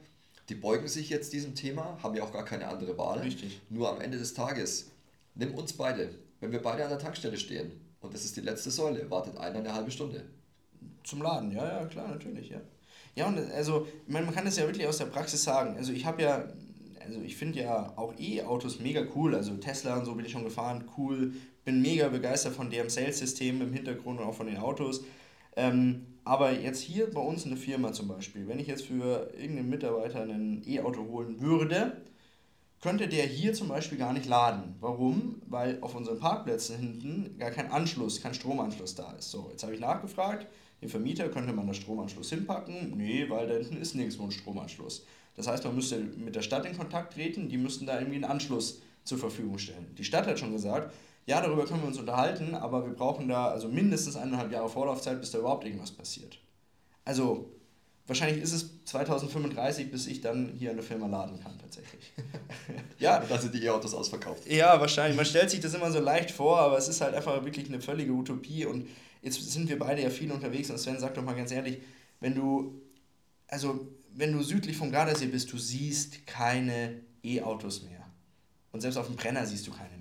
Die beugen sich jetzt diesem Thema, haben ja auch gar keine andere Wahl. Richtig. Nur am Ende des Tages, nimm uns beide. Wenn wir beide an der Tankstelle stehen und das ist die letzte Säule, wartet einer eine halbe Stunde. Zum Laden, ja, ja, klar, natürlich, ja. Ja, und also, ich meine, man kann das ja wirklich aus der Praxis sagen. Also ich habe ja also ich finde ja auch E-Autos mega cool. Also Tesla und so bin ich schon gefahren, cool. Bin mega begeistert von deren Sales-System im Hintergrund und auch von den Autos. Ähm, aber jetzt hier bei uns in der Firma zum Beispiel, wenn ich jetzt für irgendeinen Mitarbeiter ein E-Auto holen würde, könnte der hier zum Beispiel gar nicht laden. Warum? Weil auf unseren Parkplätzen hinten gar kein Anschluss, kein Stromanschluss da ist. So, jetzt habe ich nachgefragt, den Vermieter könnte man da Stromanschluss hinpacken. Nee, weil da hinten ist nirgendwo ein Stromanschluss. Das heißt, man müsste mit der Stadt in Kontakt treten, die müssten da irgendwie einen Anschluss zur Verfügung stellen. Die Stadt hat schon gesagt, ja, darüber können wir uns unterhalten, aber wir brauchen da also mindestens eineinhalb Jahre Vorlaufzeit, bis da überhaupt irgendwas passiert. Also wahrscheinlich ist es 2035, bis ich dann hier eine Firma laden kann, tatsächlich. ja. Da sind die E-Autos ausverkauft. Ja, wahrscheinlich. Man stellt sich das immer so leicht vor, aber es ist halt einfach wirklich eine völlige Utopie und jetzt sind wir beide ja viel unterwegs und Sven, sag doch mal ganz ehrlich, wenn du, also wenn du südlich vom Gardasee bist, du siehst keine E-Autos mehr. Und selbst auf dem Brenner siehst du keine.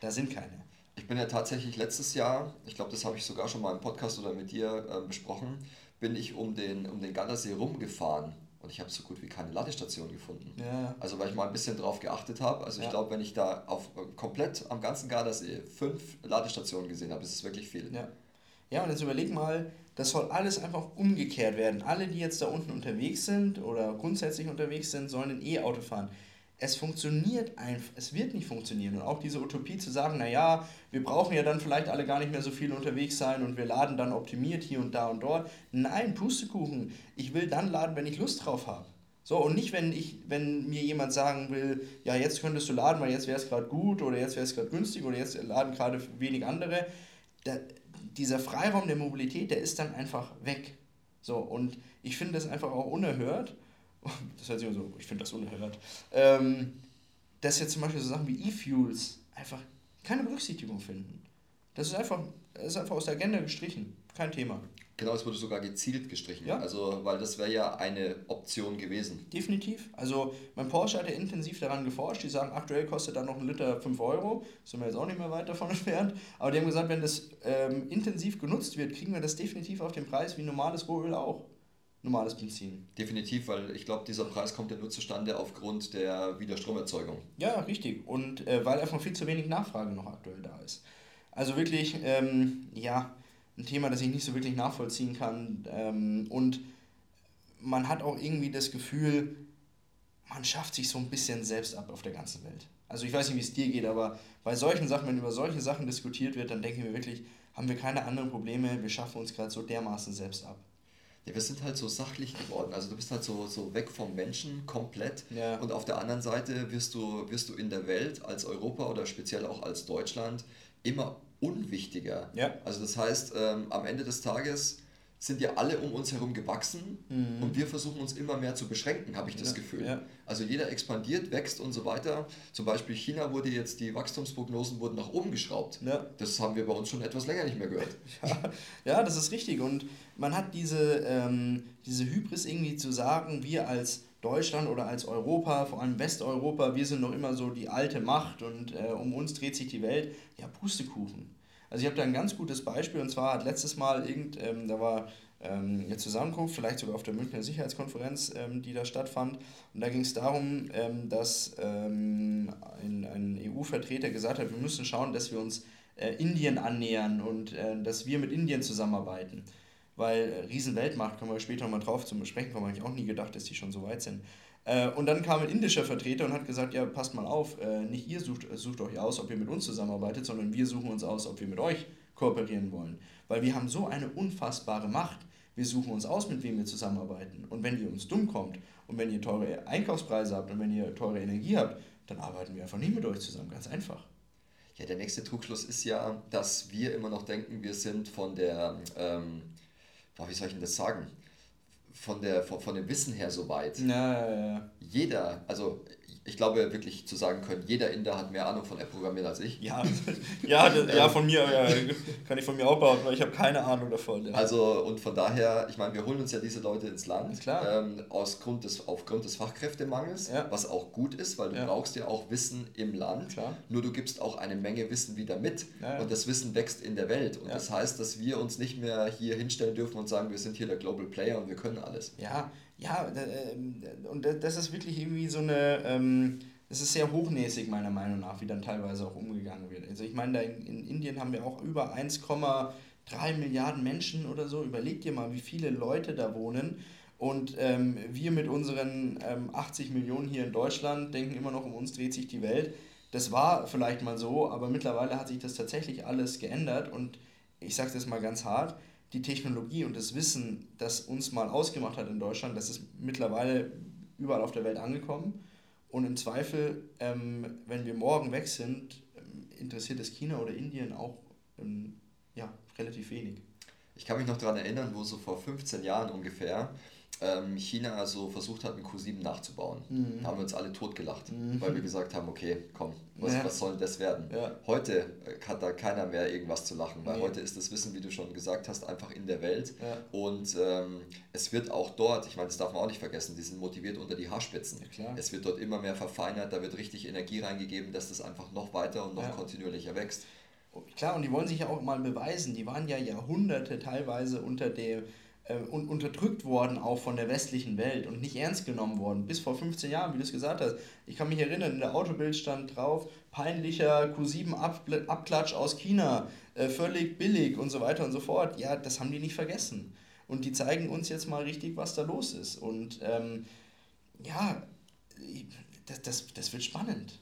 Da sind keine. Ich bin ja tatsächlich letztes Jahr, ich glaube, das habe ich sogar schon mal im Podcast oder mit dir äh, besprochen, bin ich um den, um den Gardasee rumgefahren und ich habe so gut wie keine Ladestation gefunden. Ja. Also weil ich mal ein bisschen drauf geachtet habe. Also ja. ich glaube, wenn ich da auf äh, komplett am ganzen Gardasee fünf Ladestationen gesehen habe, ist es wirklich viel. Ja. Ja, und jetzt überleg mal, das soll alles einfach umgekehrt werden. Alle, die jetzt da unten unterwegs sind oder grundsätzlich unterwegs sind, sollen ein E-Auto fahren. Es funktioniert einfach, es wird nicht funktionieren. Und auch diese Utopie zu sagen, naja, wir brauchen ja dann vielleicht alle gar nicht mehr so viel unterwegs sein und wir laden dann optimiert hier und da und dort. Nein, Pustekuchen. Ich will dann laden, wenn ich Lust drauf habe. So, und nicht, wenn, ich, wenn mir jemand sagen will, ja, jetzt könntest du laden, weil jetzt wäre es gerade gut oder jetzt wäre es gerade günstig oder jetzt laden gerade wenig andere. Da, dieser Freiraum der Mobilität, der ist dann einfach weg. So, und ich finde das einfach auch unerhört. Das hört sich so, ich finde das unerhört. Ähm, dass jetzt zum Beispiel so Sachen wie E-Fuels einfach keine Berücksichtigung finden. Das ist einfach, das ist einfach aus der Agenda gestrichen. Kein Thema. Genau, es wurde sogar gezielt gestrichen. Ja. Also, weil das wäre ja eine Option gewesen. Definitiv. Also, mein Porsche hat ja intensiv daran geforscht. Die sagen, aktuell kostet da noch ein Liter 5 Euro. Sind wir jetzt auch nicht mehr weit davon entfernt. Aber die haben gesagt, wenn das ähm, intensiv genutzt wird, kriegen wir das definitiv auf den Preis wie normales Rohöl auch. Normales Benzin. Definitiv, weil ich glaube, dieser Preis kommt ja nur zustande aufgrund der Widerstromerzeugung. Ja, richtig. Und äh, weil einfach viel zu wenig Nachfrage noch aktuell da ist. Also wirklich, ähm, ja, ein Thema, das ich nicht so wirklich nachvollziehen kann. Ähm, und man hat auch irgendwie das Gefühl, man schafft sich so ein bisschen selbst ab auf der ganzen Welt. Also ich weiß nicht, wie es dir geht, aber bei solchen Sachen, wenn über solche Sachen diskutiert wird, dann denke ich mir wirklich, haben wir keine anderen Probleme, wir schaffen uns gerade so dermaßen selbst ab. Ja, wir sind halt so sachlich geworden. Also du bist halt so, so weg vom Menschen komplett. Ja. Und auf der anderen Seite wirst du, wirst du in der Welt als Europa oder speziell auch als Deutschland immer unwichtiger. Ja. Also das heißt, ähm, am Ende des Tages sind ja alle um uns herum gewachsen mhm. und wir versuchen uns immer mehr zu beschränken, habe ich das ja, Gefühl. Ja. Also jeder expandiert, wächst und so weiter. Zum Beispiel China wurde jetzt, die Wachstumsprognosen wurden nach oben geschraubt. Ja. Das haben wir bei uns schon etwas länger nicht mehr gehört. Ja, ja das ist richtig. Und man hat diese, ähm, diese Hybris irgendwie zu sagen, wir als Deutschland oder als Europa, vor allem Westeuropa, wir sind noch immer so die alte Macht und äh, um uns dreht sich die Welt. Ja, Pustekuchen. Also ich habe da ein ganz gutes Beispiel und zwar hat letztes Mal irgend, ähm, da war ähm, eine Zusammenkunft, vielleicht sogar auf der Münchner Sicherheitskonferenz, ähm, die da stattfand. Und da ging es darum, ähm, dass ähm, ein, ein EU-Vertreter gesagt hat, wir müssen schauen, dass wir uns äh, Indien annähern und äh, dass wir mit Indien zusammenarbeiten weil äh, Riesenweltmacht, kommen wir später nochmal drauf zum Besprechen kommen, habe ich auch nie gedacht, dass die schon so weit sind. Äh, und dann kam ein indischer Vertreter und hat gesagt, ja, passt mal auf, äh, nicht ihr sucht, sucht euch aus, ob ihr mit uns zusammenarbeitet, sondern wir suchen uns aus, ob wir mit euch kooperieren wollen. Weil wir haben so eine unfassbare Macht, wir suchen uns aus, mit wem wir zusammenarbeiten. Und wenn ihr uns dumm kommt und wenn ihr teure Einkaufspreise habt und wenn ihr teure Energie habt, dann arbeiten wir einfach nicht mit euch zusammen, ganz einfach. Ja, der nächste Trugschluss ist ja, dass wir immer noch denken, wir sind von der ähm, wie soll ich denn das sagen? Von, der, von, von dem Wissen her so weit. Ja, ja, ja. Jeder, also ich glaube wirklich zu sagen können, jeder Inder hat mehr Ahnung von App-Programmieren als ich. Ja, ja, das, ja von mir ja, kann ich von mir auch behaupten, weil ich habe keine Ahnung davon. Ja. Also und von daher, ich meine, wir holen uns ja diese Leute ins Land ähm, aus Grund des, aufgrund des Fachkräftemangels, ja. was auch gut ist, weil du brauchst ja auch Wissen im Land. Klar. Nur du gibst auch eine Menge Wissen wieder mit und das Wissen wächst in der Welt. Und das heißt, dass wir uns nicht mehr hier hinstellen dürfen und sagen, wir sind hier der Global Player und wir können alles. Ja, ja, äh, und das ist wirklich irgendwie so eine, ähm, das ist sehr hochnäsig meiner Meinung nach, wie dann teilweise auch umgegangen wird. Also ich meine, da in, in Indien haben wir auch über 1,3 Milliarden Menschen oder so. Überleg dir mal, wie viele Leute da wohnen. Und ähm, wir mit unseren ähm, 80 Millionen hier in Deutschland denken immer noch, um uns dreht sich die Welt. Das war vielleicht mal so, aber mittlerweile hat sich das tatsächlich alles geändert. Und ich sage das mal ganz hart, die Technologie und das Wissen, das uns mal ausgemacht hat in Deutschland, das ist mittlerweile überall auf der Welt angekommen. Und im Zweifel, ähm, wenn wir morgen weg sind, ähm, interessiert es China oder Indien auch ähm, ja, relativ wenig. Ich kann mich noch daran erinnern, wo so vor 15 Jahren ungefähr ähm, China so versucht hat, ein Q7 nachzubauen. Mhm. Da haben wir uns alle totgelacht, mhm. weil wir gesagt haben, okay, komm, was, ja. was soll das werden? Ja. Heute äh, hat da keiner mehr irgendwas zu lachen, weil nee. heute ist das Wissen, wie du schon gesagt hast, einfach in der Welt. Ja. Und ähm, es wird auch dort, ich meine, das darf man auch nicht vergessen, die sind motiviert unter die Haarspitzen. es wird dort immer mehr verfeinert, da wird richtig Energie reingegeben, dass das einfach noch weiter und noch kontinuierlicher wächst. Klar, und die wollen sich ja auch mal beweisen. Die waren ja Jahrhunderte teilweise unter der äh, und unterdrückt worden auch von der westlichen Welt und nicht ernst genommen worden. Bis vor 15 Jahren, wie du es gesagt hast. Ich kann mich erinnern, in der Autobild stand drauf, peinlicher Q7-Abklatsch aus China, äh, völlig billig und so weiter und so fort. Ja, das haben die nicht vergessen. Und die zeigen uns jetzt mal richtig, was da los ist. Und ähm, ja, das, das, das wird spannend.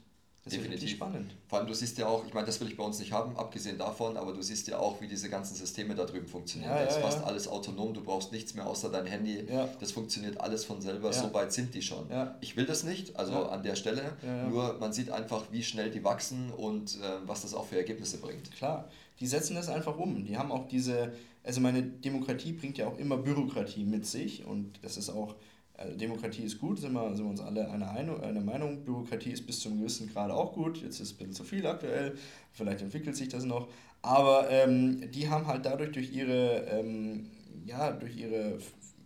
Das Definitiv. spannend. Vor allem, du siehst ja auch, ich meine, das will ich bei uns nicht haben, abgesehen davon, aber du siehst ja auch, wie diese ganzen Systeme da drüben funktionieren. Ja, da ist ja, fast ja. alles autonom, du brauchst nichts mehr außer dein Handy. Das funktioniert alles von selber, so weit sind die schon. Ich will das nicht, also an der Stelle, nur man sieht einfach, wie schnell die wachsen und äh, was das auch für Ergebnisse bringt. Klar, die setzen das einfach um. Die haben auch diese, also meine Demokratie bringt ja auch immer Bürokratie mit sich und das ist auch Demokratie ist gut, sind wir, sind wir uns alle einer eine Meinung. Bürokratie ist bis zu einem gewissen Grad auch gut. Jetzt ist es ein bisschen zu viel aktuell. Vielleicht entwickelt sich das noch. Aber ähm, die haben halt dadurch durch ihre, ähm, ja, durch ihre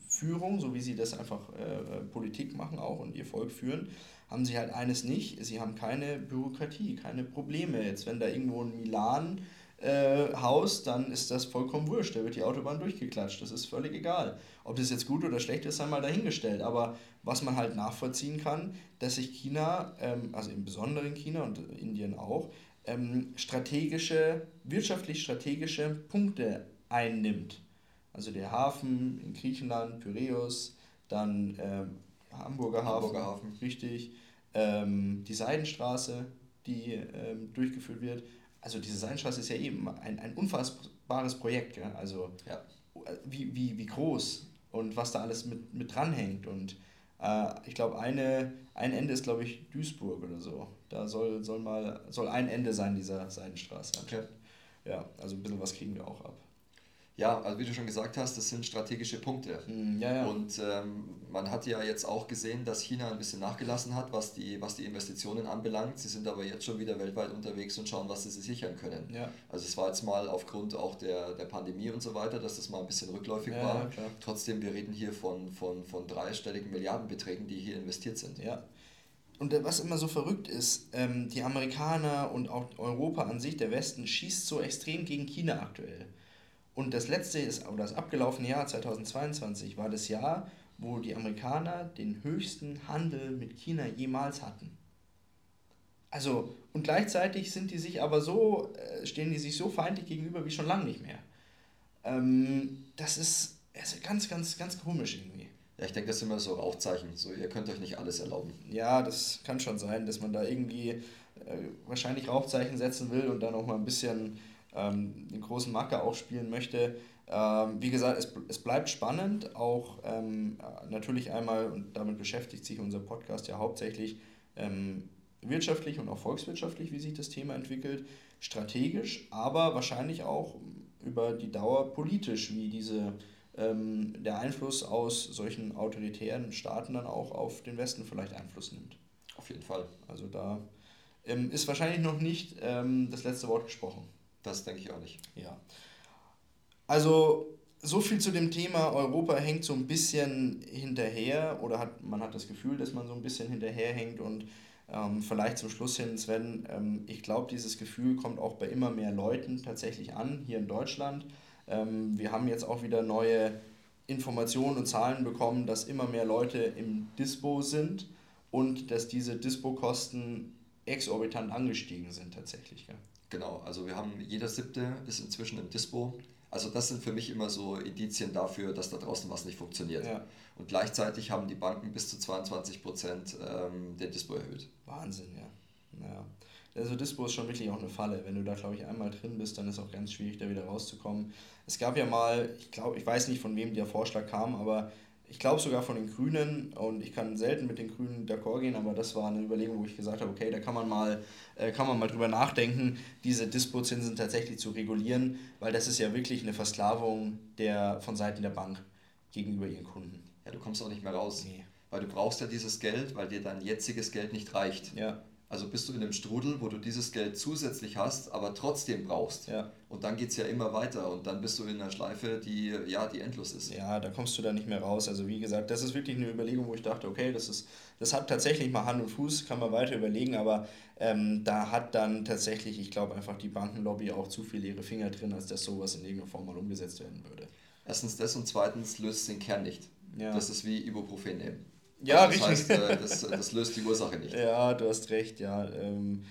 Führung, so wie sie das einfach äh, Politik machen auch und ihr Volk führen, haben sie halt eines nicht. Sie haben keine Bürokratie, keine Probleme. Jetzt, wenn da irgendwo ein Milan äh, Haus, dann ist das vollkommen wurscht. Da wird die Autobahn durchgeklatscht. Das ist völlig egal. Ob das jetzt gut oder schlecht ist, einmal dahingestellt. Aber was man halt nachvollziehen kann, dass sich China, ähm, also im Besonderen China und Indien auch, ähm, strategische, wirtschaftlich strategische Punkte einnimmt. Also der Hafen in Griechenland, Pyräus, dann ähm, Hamburger, Hafen, Hamburger Hafen, richtig, ähm, die Seidenstraße, die ähm, durchgeführt wird. Also diese Seidenstraße ist ja eben ein, ein unfassbares Projekt. Gell? Also ja. wie, wie, wie groß und was da alles mit, mit dranhängt. Und äh, ich glaube, eine, ein Ende ist, glaube ich, Duisburg oder so. Da soll, soll mal soll ein Ende sein dieser Seidenstraße. Okay. Ja, also ein bisschen was kriegen wir auch ab. Ja, also wie du schon gesagt hast, das sind strategische Punkte. Hm, ja, ja. Und ähm, man hat ja jetzt auch gesehen, dass China ein bisschen nachgelassen hat, was die, was die Investitionen anbelangt. Sie sind aber jetzt schon wieder weltweit unterwegs und schauen, was sie sich sichern können. Ja. Also es war jetzt mal aufgrund auch der, der Pandemie und so weiter, dass das mal ein bisschen rückläufig war. Trotzdem, wir reden hier von, von, von dreistelligen Milliardenbeträgen, die hier investiert sind. Ja. Und was immer so verrückt ist, ähm, die Amerikaner und auch Europa an sich, der Westen, schießt so extrem gegen China aktuell. Und das letzte ist, oder das abgelaufene Jahr 2022 war das Jahr, wo die Amerikaner den höchsten Handel mit China jemals hatten. Also, und gleichzeitig sind die sich aber so, äh, stehen die sich so feindlich gegenüber wie schon lange nicht mehr. Ähm, das ist, ist ganz, ganz, ganz komisch irgendwie. Ja, ich denke, das sind immer so Rauchzeichen. So, ihr könnt euch nicht alles erlauben. Ja, das kann schon sein, dass man da irgendwie äh, wahrscheinlich Rauchzeichen setzen will und dann auch mal ein bisschen ähm, den großen Macker auch spielen möchte. Ähm, wie gesagt, es, es bleibt spannend, auch ähm, natürlich einmal, und damit beschäftigt sich unser Podcast ja hauptsächlich ähm, wirtschaftlich und auch volkswirtschaftlich, wie sich das Thema entwickelt, strategisch, aber wahrscheinlich auch über die Dauer politisch, wie diese, ähm, der Einfluss aus solchen autoritären Staaten dann auch auf den Westen vielleicht Einfluss nimmt. Auf jeden Fall. Also da ähm, ist wahrscheinlich noch nicht ähm, das letzte Wort gesprochen. Das denke ich auch nicht. Ja. Also so viel zu dem Thema, Europa hängt so ein bisschen hinterher oder hat, man hat das Gefühl, dass man so ein bisschen hinterherhängt und ähm, vielleicht zum Schluss hin, Sven, ähm, ich glaube, dieses Gefühl kommt auch bei immer mehr Leuten tatsächlich an, hier in Deutschland. Ähm, wir haben jetzt auch wieder neue Informationen und Zahlen bekommen, dass immer mehr Leute im Dispo sind und dass diese Dispo-Kosten exorbitant angestiegen sind tatsächlich. Gell? Genau, also wir haben, jeder siebte ist inzwischen im Dispo. Also das sind für mich immer so Indizien dafür, dass da draußen was nicht funktioniert. Ja. Und gleichzeitig haben die Banken bis zu 22 Prozent ähm, den Dispo erhöht. Wahnsinn, ja. ja. Also Dispo ist schon wirklich auch eine Falle. Wenn du da, glaube ich, einmal drin bist, dann ist es auch ganz schwierig, da wieder rauszukommen. Es gab ja mal, ich glaube, ich weiß nicht, von wem der Vorschlag kam, aber ich glaube sogar von den Grünen und ich kann selten mit den Grünen d'accord gehen, aber das war eine Überlegung, wo ich gesagt habe, okay, da kann man mal, äh, kann man mal drüber nachdenken, diese Dispozinsen tatsächlich zu regulieren, weil das ist ja wirklich eine Versklavung der, von Seiten der Bank gegenüber ihren Kunden. Ja, du kommst auch nicht mehr raus. Nee. Weil du brauchst ja dieses Geld, weil dir dein jetziges Geld nicht reicht. Ja. Also bist du in einem Strudel, wo du dieses Geld zusätzlich hast, aber trotzdem brauchst. Ja. Und dann geht es ja immer weiter und dann bist du in einer Schleife, die, ja, die endlos ist. Ja, da kommst du da nicht mehr raus. Also wie gesagt, das ist wirklich eine Überlegung, wo ich dachte, okay, das, ist, das hat tatsächlich mal Hand und Fuß, kann man weiter überlegen, aber ähm, da hat dann tatsächlich, ich glaube einfach die Bankenlobby auch zu viel ihre Finger drin, als dass sowas in irgendeiner Form mal umgesetzt werden würde. Erstens das und zweitens löst es den Kern nicht. Ja. Das ist wie Ibuprofen nehmen. Ja, also das richtig. Heißt, äh, das, das, löst die Ursache nicht. Ja, du hast recht, ja. Ähm,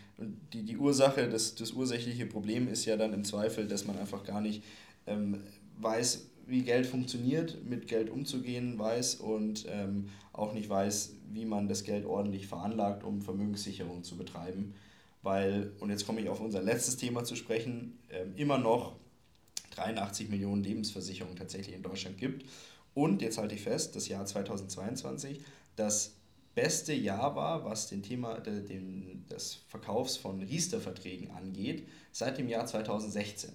die, die Ursache, das, das ursächliche Problem ist ja dann im Zweifel, dass man einfach gar nicht ähm, weiß, wie Geld funktioniert, mit Geld umzugehen weiß und ähm, auch nicht weiß, wie man das Geld ordentlich veranlagt, um Vermögenssicherung zu betreiben. Weil, und jetzt komme ich auf unser letztes Thema zu sprechen, immer noch 83 Millionen Lebensversicherungen tatsächlich in Deutschland gibt. Und jetzt halte ich fest, das Jahr 2022 das beste Jahr war, was den Thema de, den, des Verkaufs von Riester-Verträgen angeht, seit dem Jahr 2016.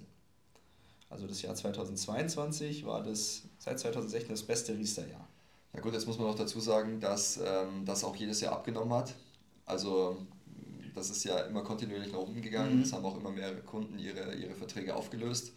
Also das Jahr 2022 war das seit 2016 das beste Riester-Jahr. Ja gut, jetzt muss man noch dazu sagen, dass ähm, das auch jedes Jahr abgenommen hat. Also das ist ja immer kontinuierlich nach oben gegangen. Mhm. Es haben auch immer mehr Kunden ihre, ihre Verträge aufgelöst.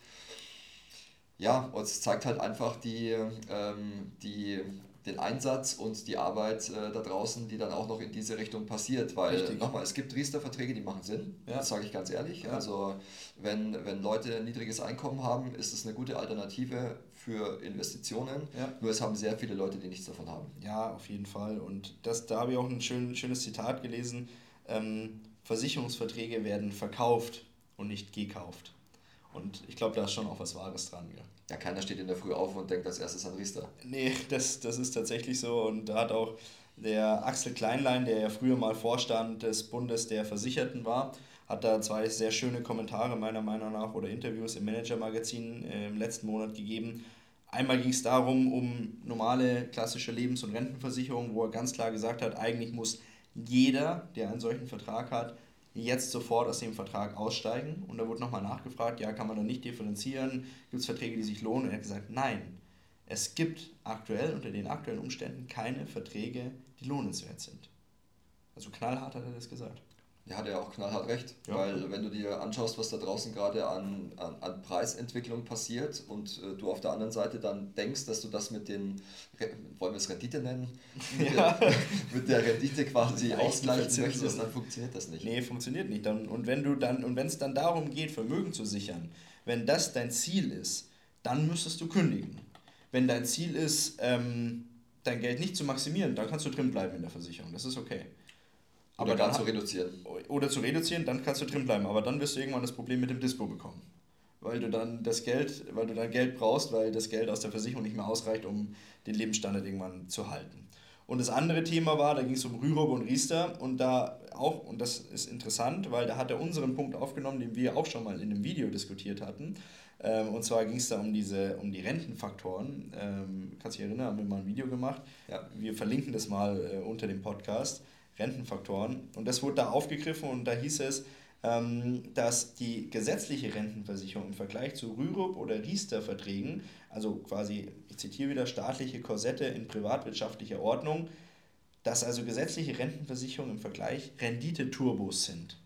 Ja, und es zeigt halt einfach die, ähm, die, den Einsatz und die Arbeit äh, da draußen, die dann auch noch in diese Richtung passiert. Weil nochmal, es gibt Riester-Verträge, die machen Sinn. Ja. Das sage ich ganz ehrlich. Ja. Also wenn, wenn Leute ein niedriges Einkommen haben, ist es eine gute Alternative für Investitionen. Ja. Nur es haben sehr viele Leute, die nichts davon haben. Ja, auf jeden Fall. Und das, da habe ich auch ein schön, schönes Zitat gelesen. Ähm, Versicherungsverträge werden verkauft und nicht gekauft. Und ich glaube, da ist schon auch was Wahres dran. Ja. ja, keiner steht in der Früh auf und denkt als erstes an Riester. Nee, das, das ist tatsächlich so. Und da hat auch der Axel Kleinlein, der ja früher mal Vorstand des Bundes der Versicherten war, hat da zwei sehr schöne Kommentare meiner Meinung nach oder Interviews im Manager-Magazin äh, im letzten Monat gegeben. Einmal ging es darum, um normale klassische Lebens- und Rentenversicherung, wo er ganz klar gesagt hat, eigentlich muss jeder, der einen solchen Vertrag hat, jetzt sofort aus dem Vertrag aussteigen. Und da wurde nochmal nachgefragt, ja, kann man da nicht differenzieren? Gibt es Verträge, die sich lohnen? Und er hat gesagt, nein, es gibt aktuell unter den aktuellen Umständen keine Verträge, die lohnenswert sind. Also knallhart hat er das gesagt. Ja, hat er auch knallhart recht, ja. weil wenn du dir anschaust, was da draußen gerade an, an, an, Preisentwicklung passiert und äh, du auf der anderen Seite dann denkst, dass du das mit den, wollen wir es Rendite nennen, mit, ja. der, mit der Rendite quasi ausgleichen möchtest, dann funktioniert das nicht. Nee, funktioniert nicht. Dann, und wenn du dann, und wenn es dann darum geht, Vermögen zu sichern, wenn das dein Ziel ist, dann müsstest du kündigen. Wenn dein Ziel ist, ähm, dein Geld nicht zu maximieren, dann kannst du drin bleiben in der Versicherung. Das ist okay. Oder gar zu reduzieren. Oder zu reduzieren, dann kannst du drin bleiben. Aber dann wirst du irgendwann das Problem mit dem Dispo bekommen. Weil du dann das Geld, weil du dann Geld brauchst, weil das Geld aus der Versicherung nicht mehr ausreicht, um den Lebensstandard irgendwann zu halten. Und das andere Thema war, da ging es um Rürup und Riester und da auch, und das ist interessant, weil da hat er unseren Punkt aufgenommen, den wir auch schon mal in einem Video diskutiert hatten. Ähm, und zwar ging es da um diese, um die Rentenfaktoren. Ähm, kannst du dich erinnern, haben wir mal ein Video gemacht. Ja. Wir verlinken das mal äh, unter dem Podcast. Rentenfaktoren. Und das wurde da aufgegriffen und da hieß es, ähm, dass die gesetzliche Rentenversicherung im Vergleich zu Rürup oder Riester-Verträgen, also quasi, ich zitiere wieder, staatliche Korsette in privatwirtschaftlicher Ordnung, dass also gesetzliche Rentenversicherungen im Vergleich Rendite-Turbos sind.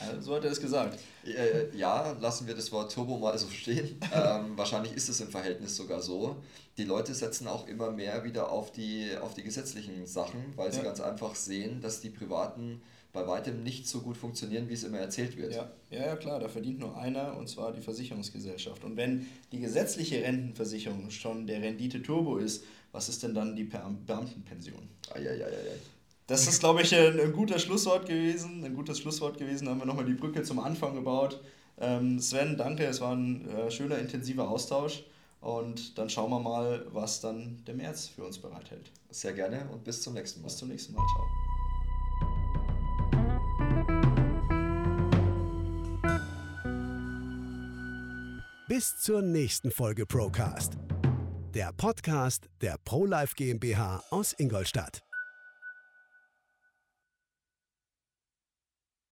Also, so hat er es gesagt. Äh, ja, lassen wir das Wort Turbo mal so stehen. ähm, wahrscheinlich ist es im Verhältnis sogar so. Die Leute setzen auch immer mehr wieder auf die, auf die gesetzlichen Sachen, weil sie ganz einfach sehen, dass die privaten bei weitem nicht so gut funktionieren, wie es immer erzählt wird. Ja. ja, ja, klar, da verdient nur einer und zwar die Versicherungsgesellschaft. Und wenn die gesetzliche Rentenversicherung schon der Rendite-Turbo ist, was ist denn dann die Beamtenpension? Eieieiei. Das ist, glaube ich, ein, ein, guter Schlusswort gewesen. Ein gutes Schlusswort gewesen. Da haben wir nochmal die Brücke zum Anfang gebaut. Ähm, Sven, danke. Es war ein äh, schöner, intensiver Austausch. Und dann schauen wir mal, was dann der März für uns bereithält. Sehr gerne und bis zum nächsten Mal. Bis zum nächsten Mal. Ciao. Bis zur nächsten Folge Procast. Der Podcast der ProLife GmbH aus Ingolstadt.